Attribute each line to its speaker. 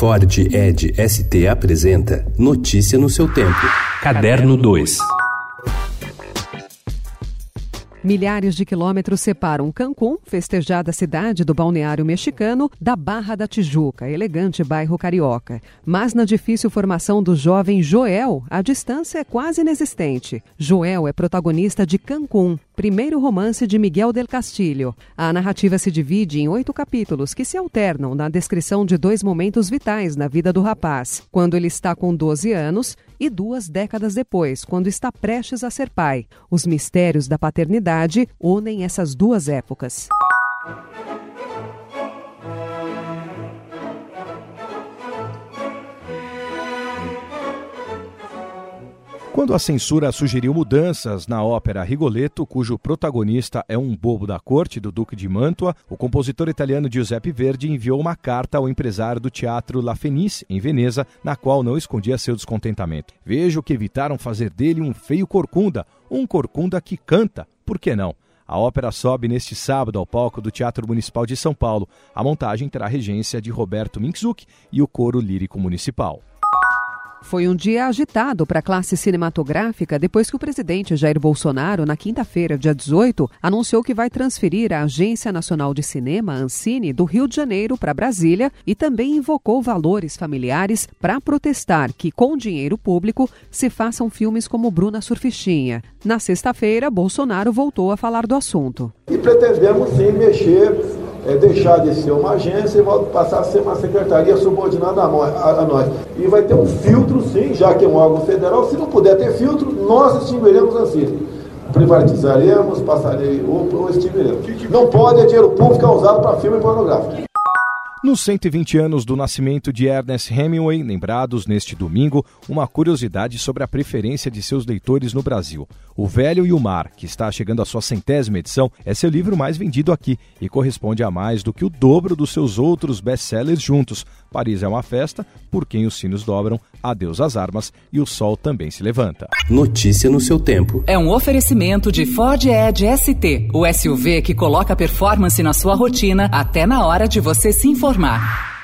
Speaker 1: Ford Ed ST apresenta Notícia no seu tempo. Caderno 2.
Speaker 2: Milhares de quilômetros separam Cancún, festejada cidade do balneário mexicano, da Barra da Tijuca, elegante bairro carioca. Mas na difícil formação do jovem Joel, a distância é quase inexistente. Joel é protagonista de Cancún, primeiro romance de Miguel del Castillo. A narrativa se divide em oito capítulos que se alternam na descrição de dois momentos vitais na vida do rapaz, quando ele está com 12 anos e duas décadas depois, quando está prestes a ser pai. Os mistérios da paternidade unem essas duas épocas.
Speaker 3: Quando a censura sugeriu mudanças na ópera Rigoletto, cujo protagonista é um bobo da corte do Duque de Mantua, o compositor italiano Giuseppe Verdi enviou uma carta ao empresário do teatro La Fenice, em Veneza, na qual não escondia seu descontentamento. Vejo que evitaram fazer dele um feio corcunda, um corcunda que canta, por que não? A ópera sobe neste sábado ao palco do Teatro Municipal de São Paulo. A montagem terá regência de Roberto Minczuk e o coro lírico municipal.
Speaker 2: Foi um dia agitado para a classe cinematográfica depois que o presidente Jair Bolsonaro, na quinta-feira, dia 18, anunciou que vai transferir a Agência Nacional de Cinema, Ancine, do Rio de Janeiro para Brasília e também invocou valores familiares para protestar que, com dinheiro público, se façam filmes como Bruna Surfistinha. Na sexta-feira, Bolsonaro voltou a falar do assunto.
Speaker 4: E pretendemos sim mexer é, deixar de ser uma agência e passar a ser uma secretaria subordinada a nós, a, a. E vai ter um filtro, sim, já que é um órgão federal. Se não puder ter filtro, nós extinguiremos assim. Privatizaremos, passarei ou, ou extinguiremos. Não pode é dinheiro público usado para filme pornográfico.
Speaker 3: Nos 120 anos do nascimento de Ernest Hemingway, lembrados neste domingo, uma curiosidade sobre a preferência de seus leitores no Brasil. O Velho e o Mar, que está chegando à sua centésima edição, é seu livro mais vendido aqui e corresponde a mais do que o dobro dos seus outros best-sellers juntos. Paris é uma festa, por quem os sinos dobram, adeus às armas e o sol também se levanta.
Speaker 1: Notícia no seu tempo.
Speaker 5: É um oferecimento de Ford Edge ST, o SUV que coloca performance na sua rotina até na hora de você se informar.